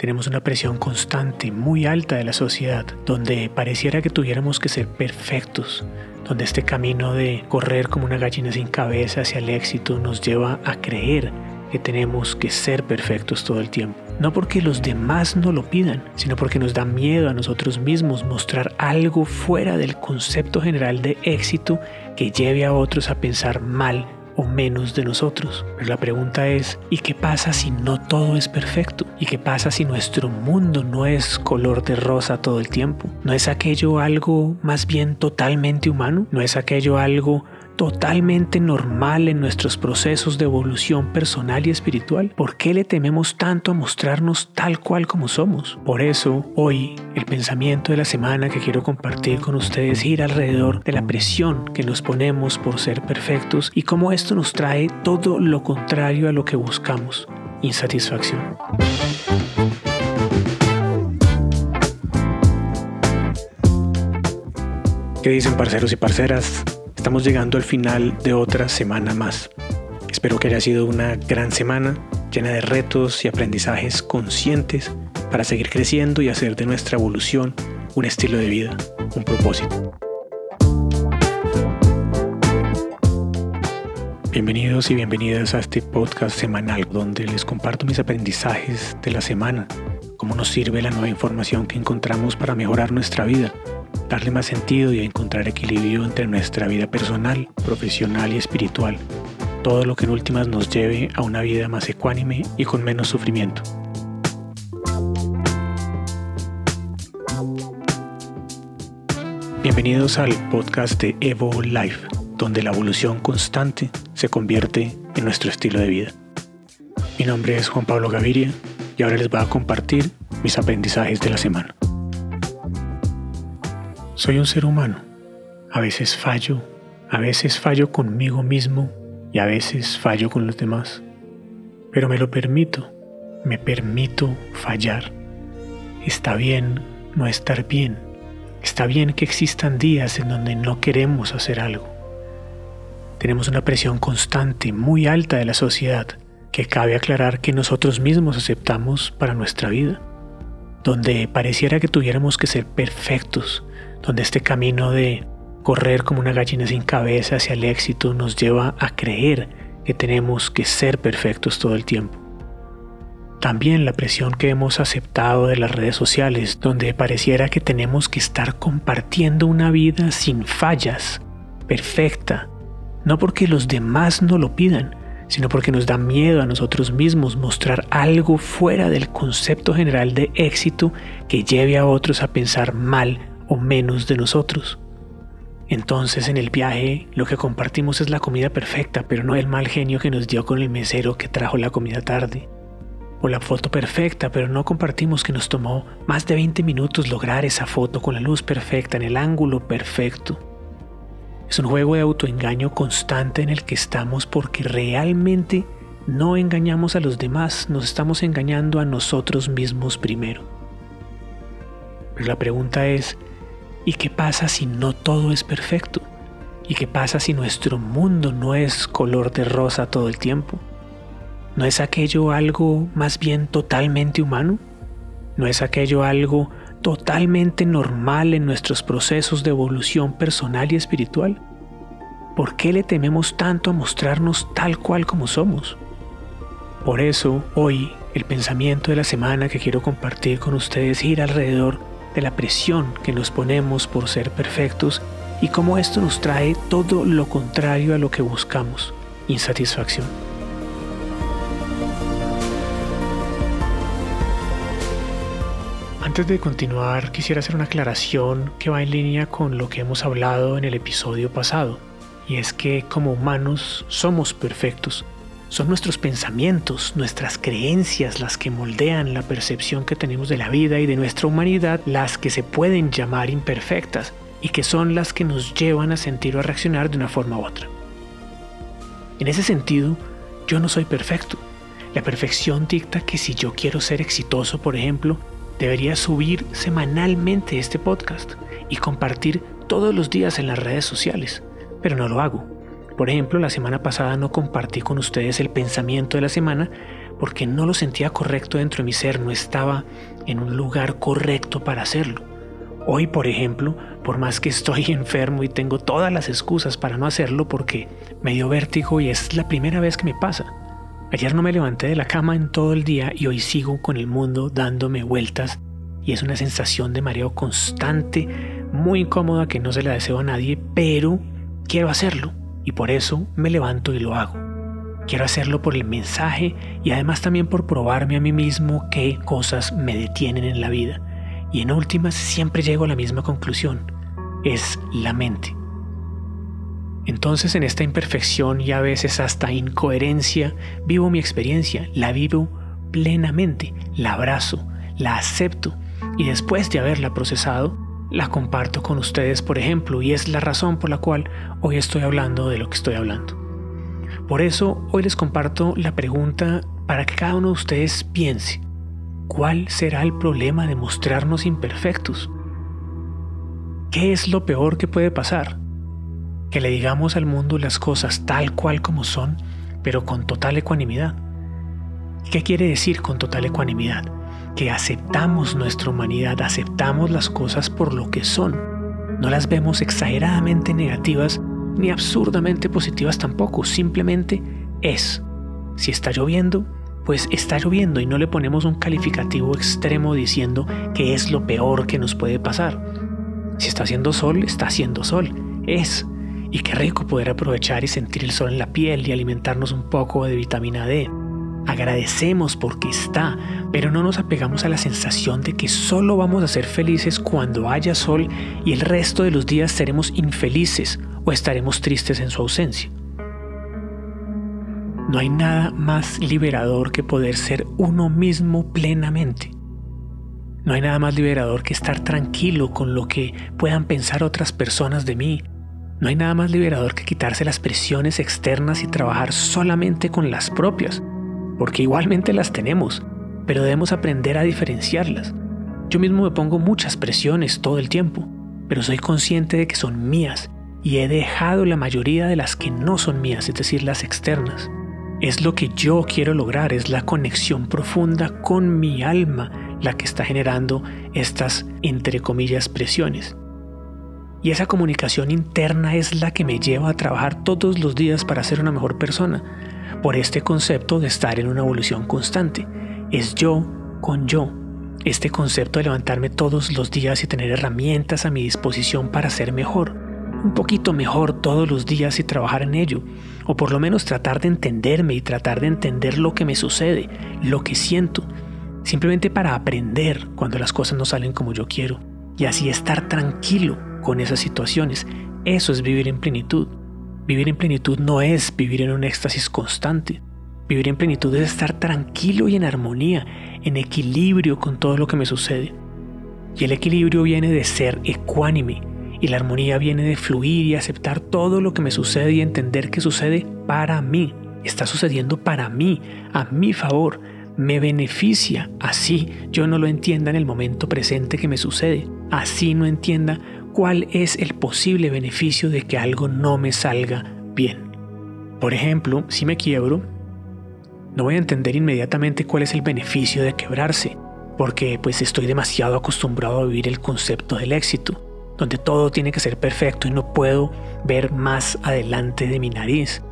Tenemos una presión constante, muy alta de la sociedad, donde pareciera que tuviéramos que ser perfectos, donde este camino de correr como una gallina sin cabeza hacia el éxito nos lleva a creer que tenemos que ser perfectos todo el tiempo. No porque los demás no lo pidan, sino porque nos da miedo a nosotros mismos mostrar algo fuera del concepto general de éxito que lleve a otros a pensar mal o menos de nosotros. Pero la pregunta es, ¿y qué pasa si no todo es perfecto? ¿Y qué pasa si nuestro mundo no es color de rosa todo el tiempo? ¿No es aquello algo más bien totalmente humano? ¿No es aquello algo totalmente normal en nuestros procesos de evolución personal y espiritual? ¿Por qué le tememos tanto a mostrarnos tal cual como somos? Por eso, hoy, el pensamiento de la semana que quiero compartir con ustedes gira alrededor de la presión que nos ponemos por ser perfectos y cómo esto nos trae todo lo contrario a lo que buscamos, insatisfacción. ¿Qué dicen parceros y parceras? Estamos llegando al final de otra semana más. Espero que haya sido una gran semana llena de retos y aprendizajes conscientes para seguir creciendo y hacer de nuestra evolución un estilo de vida, un propósito. Bienvenidos y bienvenidas a este podcast semanal donde les comparto mis aprendizajes de la semana, cómo nos sirve la nueva información que encontramos para mejorar nuestra vida darle más sentido y encontrar equilibrio entre nuestra vida personal, profesional y espiritual, todo lo que en últimas nos lleve a una vida más ecuánime y con menos sufrimiento. Bienvenidos al podcast de Evo Life, donde la evolución constante se convierte en nuestro estilo de vida. Mi nombre es Juan Pablo Gaviria y ahora les voy a compartir mis aprendizajes de la semana. Soy un ser humano. A veces fallo, a veces fallo conmigo mismo y a veces fallo con los demás. Pero me lo permito, me permito fallar. Está bien no estar bien. Está bien que existan días en donde no queremos hacer algo. Tenemos una presión constante, muy alta de la sociedad, que cabe aclarar que nosotros mismos aceptamos para nuestra vida, donde pareciera que tuviéramos que ser perfectos, donde este camino de correr como una gallina sin cabeza hacia el éxito nos lleva a creer que tenemos que ser perfectos todo el tiempo. También la presión que hemos aceptado de las redes sociales, donde pareciera que tenemos que estar compartiendo una vida sin fallas, perfecta, no porque los demás no lo pidan, sino porque nos da miedo a nosotros mismos mostrar algo fuera del concepto general de éxito que lleve a otros a pensar mal o menos de nosotros. Entonces en el viaje lo que compartimos es la comida perfecta, pero no el mal genio que nos dio con el mesero que trajo la comida tarde. O la foto perfecta, pero no compartimos que nos tomó más de 20 minutos lograr esa foto con la luz perfecta, en el ángulo perfecto. Es un juego de autoengaño constante en el que estamos porque realmente no engañamos a los demás, nos estamos engañando a nosotros mismos primero. Pero la pregunta es, ¿Y qué pasa si no todo es perfecto? ¿Y qué pasa si nuestro mundo no es color de rosa todo el tiempo? ¿No es aquello algo más bien totalmente humano? ¿No es aquello algo totalmente normal en nuestros procesos de evolución personal y espiritual? ¿Por qué le tememos tanto a mostrarnos tal cual como somos? Por eso, hoy, el pensamiento de la semana que quiero compartir con ustedes gira alrededor de la presión que nos ponemos por ser perfectos y cómo esto nos trae todo lo contrario a lo que buscamos, insatisfacción. Antes de continuar, quisiera hacer una aclaración que va en línea con lo que hemos hablado en el episodio pasado, y es que como humanos somos perfectos, son nuestros pensamientos, nuestras creencias las que moldean la percepción que tenemos de la vida y de nuestra humanidad, las que se pueden llamar imperfectas y que son las que nos llevan a sentir o a reaccionar de una forma u otra. En ese sentido, yo no soy perfecto. La perfección dicta que si yo quiero ser exitoso, por ejemplo, debería subir semanalmente este podcast y compartir todos los días en las redes sociales, pero no lo hago por ejemplo, la semana pasada no compartí con ustedes el pensamiento de la semana porque no lo sentía correcto dentro de mi ser, no estaba en un lugar correcto para hacerlo. Hoy, por ejemplo, por más que estoy enfermo y tengo todas las excusas para no hacerlo porque me dio vértigo y es la primera vez que me pasa. Ayer no me levanté de la cama en todo el día y hoy sigo con el mundo dándome vueltas y es una sensación de mareo constante, muy incómoda que no se la deseo a nadie, pero quiero hacerlo y por eso me levanto y lo hago. Quiero hacerlo por el mensaje y además también por probarme a mí mismo qué cosas me detienen en la vida. Y en últimas siempre llego a la misma conclusión. Es la mente. Entonces en esta imperfección y a veces hasta incoherencia vivo mi experiencia, la vivo plenamente, la abrazo, la acepto y después de haberla procesado, la comparto con ustedes, por ejemplo, y es la razón por la cual hoy estoy hablando de lo que estoy hablando. Por eso hoy les comparto la pregunta para que cada uno de ustedes piense, ¿cuál será el problema de mostrarnos imperfectos? ¿Qué es lo peor que puede pasar? Que le digamos al mundo las cosas tal cual como son, pero con total ecuanimidad. ¿Qué quiere decir con total ecuanimidad? Que aceptamos nuestra humanidad, aceptamos las cosas por lo que son. No las vemos exageradamente negativas ni absurdamente positivas tampoco, simplemente es. Si está lloviendo, pues está lloviendo y no le ponemos un calificativo extremo diciendo que es lo peor que nos puede pasar. Si está haciendo sol, está haciendo sol, es. Y qué rico poder aprovechar y sentir el sol en la piel y alimentarnos un poco de vitamina D. Agradecemos porque está, pero no nos apegamos a la sensación de que solo vamos a ser felices cuando haya sol y el resto de los días seremos infelices o estaremos tristes en su ausencia. No hay nada más liberador que poder ser uno mismo plenamente. No hay nada más liberador que estar tranquilo con lo que puedan pensar otras personas de mí. No hay nada más liberador que quitarse las presiones externas y trabajar solamente con las propias, porque igualmente las tenemos, pero debemos aprender a diferenciarlas. Yo mismo me pongo muchas presiones todo el tiempo, pero soy consciente de que son mías y he dejado la mayoría de las que no son mías, es decir, las externas. Es lo que yo quiero lograr, es la conexión profunda con mi alma la que está generando estas, entre comillas, presiones. Y esa comunicación interna es la que me lleva a trabajar todos los días para ser una mejor persona, por este concepto de estar en una evolución constante. Es yo con yo. Este concepto de levantarme todos los días y tener herramientas a mi disposición para ser mejor un poquito mejor todos los días y trabajar en ello, o por lo menos tratar de entenderme y tratar de entender lo que me sucede, lo que siento, simplemente para aprender cuando las cosas no salen como yo quiero, y así estar tranquilo con esas situaciones. Eso es vivir en plenitud. Vivir en plenitud no es vivir en un éxtasis constante. Vivir en plenitud es estar tranquilo y en armonía, en equilibrio con todo lo que me sucede. Y el equilibrio viene de ser ecuánime, y la armonía viene de fluir y aceptar todo lo que me sucede y entender que sucede para mí. Está sucediendo para mí, a mi favor. Me beneficia. Así yo no lo entienda en el momento presente que me sucede. Así no entienda cuál es el posible beneficio de que algo no me salga bien. Por ejemplo, si me quiebro, no voy a entender inmediatamente cuál es el beneficio de quebrarse, porque pues estoy demasiado acostumbrado a vivir el concepto del éxito donde todo tiene que ser perfecto y no puedo ver más adelante de mi nariz.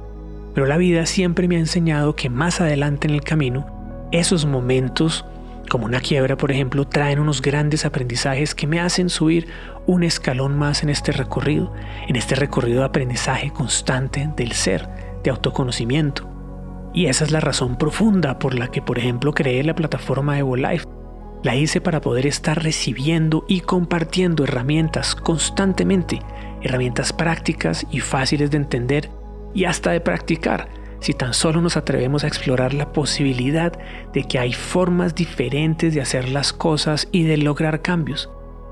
Pero la vida siempre me ha enseñado que más adelante en el camino, esos momentos, como una quiebra por ejemplo, traen unos grandes aprendizajes que me hacen subir un escalón más en este recorrido, en este recorrido de aprendizaje constante del ser, de autoconocimiento. Y esa es la razón profunda por la que, por ejemplo, creé la plataforma EvoLife la hice para poder estar recibiendo y compartiendo herramientas constantemente, herramientas prácticas y fáciles de entender y hasta de practicar, si tan solo nos atrevemos a explorar la posibilidad de que hay formas diferentes de hacer las cosas y de lograr cambios,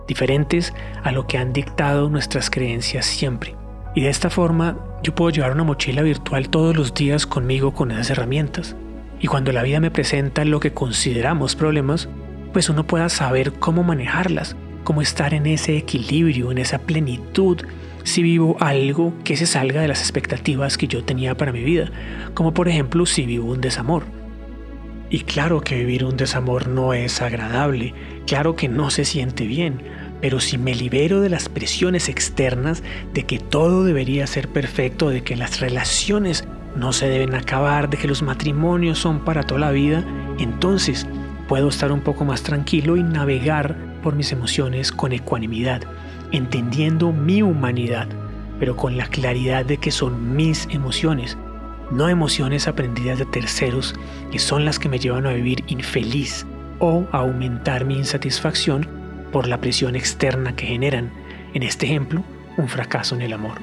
diferentes a lo que han dictado nuestras creencias siempre. Y de esta forma yo puedo llevar una mochila virtual todos los días conmigo con esas herramientas. Y cuando la vida me presenta lo que consideramos problemas, pues uno pueda saber cómo manejarlas, cómo estar en ese equilibrio, en esa plenitud, si vivo algo que se salga de las expectativas que yo tenía para mi vida, como por ejemplo si vivo un desamor. Y claro que vivir un desamor no es agradable, claro que no se siente bien, pero si me libero de las presiones externas de que todo debería ser perfecto, de que las relaciones no se deben acabar, de que los matrimonios son para toda la vida, entonces puedo estar un poco más tranquilo y navegar por mis emociones con ecuanimidad, entendiendo mi humanidad, pero con la claridad de que son mis emociones no emociones aprendidas de terceros que son las que me llevan a vivir infeliz o a aumentar mi insatisfacción por la presión externa que generan, en este ejemplo, un fracaso en el amor.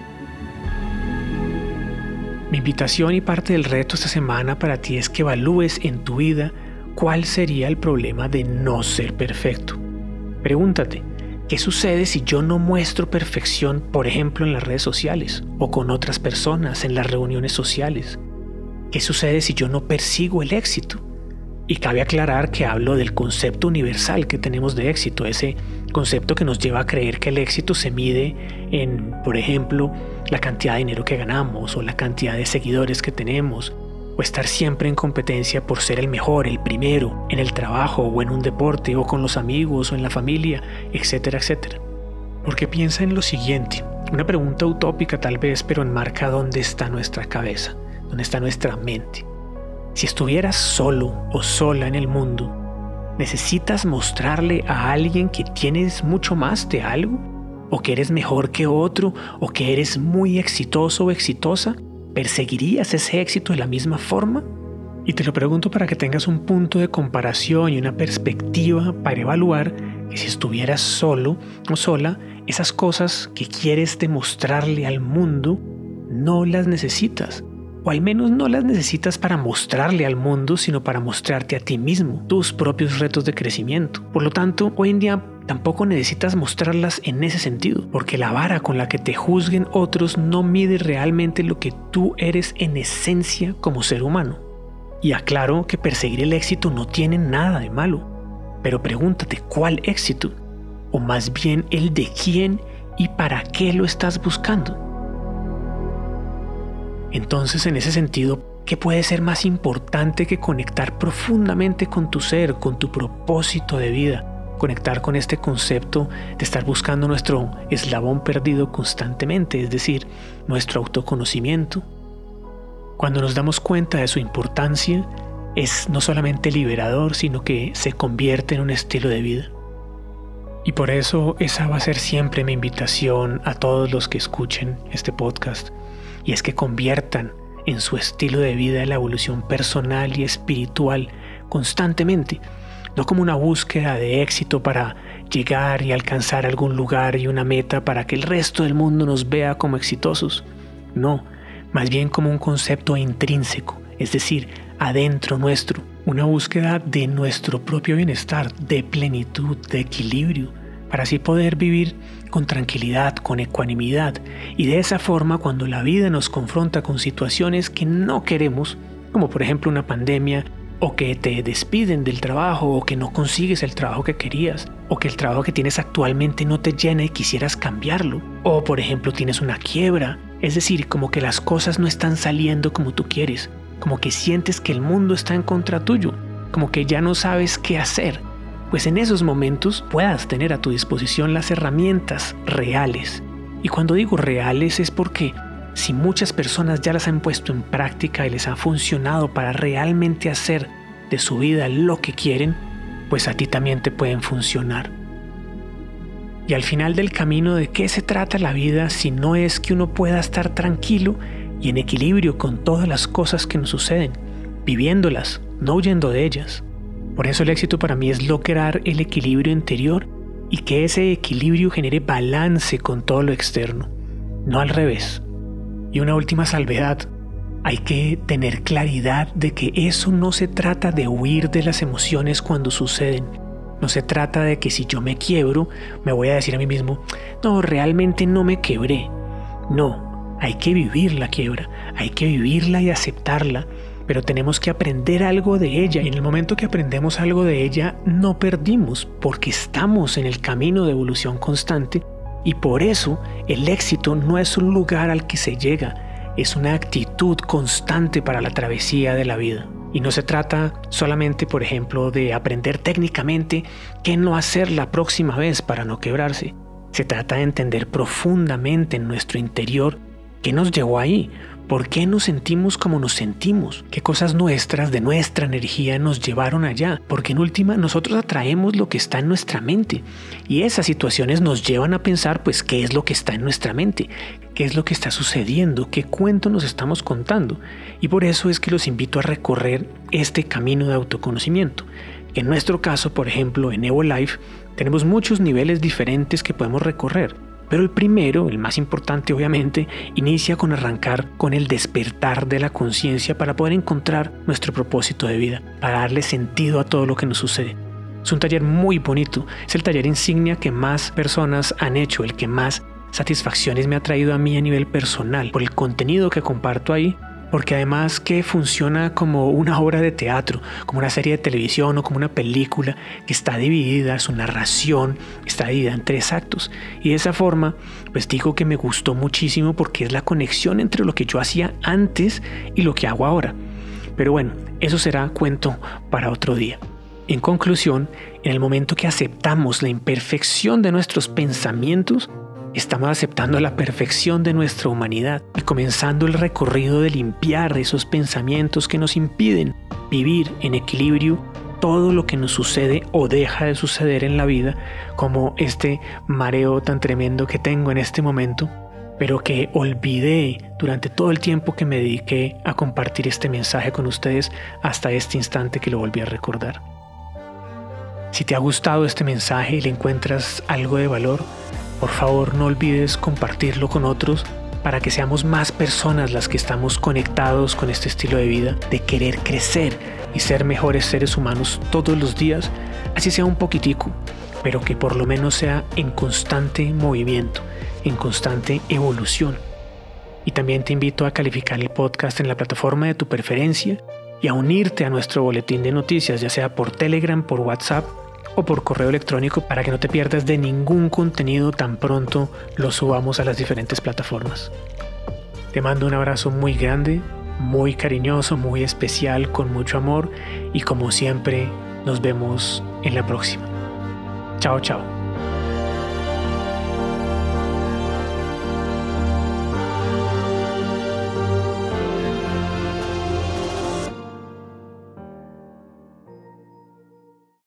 Mi invitación y parte del reto esta semana para ti es que evalúes en tu vida cuál sería el problema de no ser perfecto. Pregúntate, ¿Qué sucede si yo no muestro perfección, por ejemplo, en las redes sociales o con otras personas en las reuniones sociales? ¿Qué sucede si yo no persigo el éxito? Y cabe aclarar que hablo del concepto universal que tenemos de éxito, ese concepto que nos lleva a creer que el éxito se mide en, por ejemplo, la cantidad de dinero que ganamos o la cantidad de seguidores que tenemos o estar siempre en competencia por ser el mejor, el primero, en el trabajo o en un deporte o con los amigos o en la familia, etcétera, etcétera. Porque piensa en lo siguiente, una pregunta utópica tal vez, pero enmarca dónde está nuestra cabeza, dónde está nuestra mente. Si estuvieras solo o sola en el mundo, ¿necesitas mostrarle a alguien que tienes mucho más de algo? ¿O que eres mejor que otro? ¿O que eres muy exitoso o exitosa? ¿Perseguirías ese éxito de la misma forma? Y te lo pregunto para que tengas un punto de comparación y una perspectiva para evaluar que si estuvieras solo o sola, esas cosas que quieres demostrarle al mundo, no las necesitas. O al menos no las necesitas para mostrarle al mundo, sino para mostrarte a ti mismo, tus propios retos de crecimiento. Por lo tanto, hoy en día tampoco necesitas mostrarlas en ese sentido, porque la vara con la que te juzguen otros no mide realmente lo que tú eres en esencia como ser humano. Y aclaro que perseguir el éxito no tiene nada de malo, pero pregúntate cuál éxito, o más bien el de quién y para qué lo estás buscando. Entonces, en ese sentido, ¿qué puede ser más importante que conectar profundamente con tu ser, con tu propósito de vida? Conectar con este concepto de estar buscando nuestro eslabón perdido constantemente, es decir, nuestro autoconocimiento. Cuando nos damos cuenta de su importancia, es no solamente liberador, sino que se convierte en un estilo de vida. Y por eso esa va a ser siempre mi invitación a todos los que escuchen este podcast, y es que conviertan en su estilo de vida la evolución personal y espiritual constantemente no como una búsqueda de éxito para llegar y alcanzar algún lugar y una meta para que el resto del mundo nos vea como exitosos. No, más bien como un concepto intrínseco, es decir, adentro nuestro, una búsqueda de nuestro propio bienestar, de plenitud, de equilibrio, para así poder vivir con tranquilidad, con ecuanimidad, y de esa forma cuando la vida nos confronta con situaciones que no queremos, como por ejemplo una pandemia, o que te despiden del trabajo o que no consigues el trabajo que querías o que el trabajo que tienes actualmente no te llena y quisieras cambiarlo. O por ejemplo tienes una quiebra, es decir, como que las cosas no están saliendo como tú quieres, como que sientes que el mundo está en contra tuyo, como que ya no sabes qué hacer, pues en esos momentos puedas tener a tu disposición las herramientas reales. Y cuando digo reales es porque si muchas personas ya las han puesto en práctica y les ha funcionado para realmente hacer de su vida lo que quieren, pues a ti también te pueden funcionar. Y al final del camino, ¿de qué se trata la vida si no es que uno pueda estar tranquilo y en equilibrio con todas las cosas que nos suceden, viviéndolas, no huyendo de ellas? Por eso el éxito para mí es lograr el equilibrio interior y que ese equilibrio genere balance con todo lo externo, no al revés. Y una última salvedad, hay que tener claridad de que eso no se trata de huir de las emociones cuando suceden. No se trata de que si yo me quiebro, me voy a decir a mí mismo, no, realmente no me quebré. No, hay que vivir la quiebra, hay que vivirla y aceptarla, pero tenemos que aprender algo de ella y en el momento que aprendemos algo de ella no perdimos porque estamos en el camino de evolución constante y por eso el éxito no es un lugar al que se llega, es una actitud constante para la travesía de la vida. Y no se trata solamente, por ejemplo, de aprender técnicamente qué no hacer la próxima vez para no quebrarse. Se trata de entender profundamente en nuestro interior qué nos llevó ahí, ¿Por qué nos sentimos como nos sentimos? ¿Qué cosas nuestras, de nuestra energía, nos llevaron allá? Porque en última nosotros atraemos lo que está en nuestra mente. Y esas situaciones nos llevan a pensar, pues, qué es lo que está en nuestra mente, qué es lo que está sucediendo, qué cuento nos estamos contando. Y por eso es que los invito a recorrer este camino de autoconocimiento. En nuestro caso, por ejemplo, en Evo Life, tenemos muchos niveles diferentes que podemos recorrer. Pero el primero, el más importante obviamente, inicia con arrancar con el despertar de la conciencia para poder encontrar nuestro propósito de vida, para darle sentido a todo lo que nos sucede. Es un taller muy bonito, es el taller insignia que más personas han hecho, el que más satisfacciones me ha traído a mí a nivel personal, por el contenido que comparto ahí porque además que funciona como una obra de teatro, como una serie de televisión o como una película que está dividida, su narración está dividida en tres actos. Y de esa forma, pues digo que me gustó muchísimo porque es la conexión entre lo que yo hacía antes y lo que hago ahora. Pero bueno, eso será cuento para otro día. En conclusión, en el momento que aceptamos la imperfección de nuestros pensamientos, Estamos aceptando la perfección de nuestra humanidad y comenzando el recorrido de limpiar esos pensamientos que nos impiden vivir en equilibrio todo lo que nos sucede o deja de suceder en la vida, como este mareo tan tremendo que tengo en este momento, pero que olvidé durante todo el tiempo que me dediqué a compartir este mensaje con ustedes hasta este instante que lo volví a recordar. Si te ha gustado este mensaje y le encuentras algo de valor, por favor, no olvides compartirlo con otros para que seamos más personas las que estamos conectados con este estilo de vida, de querer crecer y ser mejores seres humanos todos los días, así sea un poquitico, pero que por lo menos sea en constante movimiento, en constante evolución. Y también te invito a calificar el podcast en la plataforma de tu preferencia y a unirte a nuestro boletín de noticias, ya sea por Telegram, por WhatsApp o por correo electrónico para que no te pierdas de ningún contenido tan pronto lo subamos a las diferentes plataformas. Te mando un abrazo muy grande, muy cariñoso, muy especial, con mucho amor y como siempre nos vemos en la próxima. Chao, chao.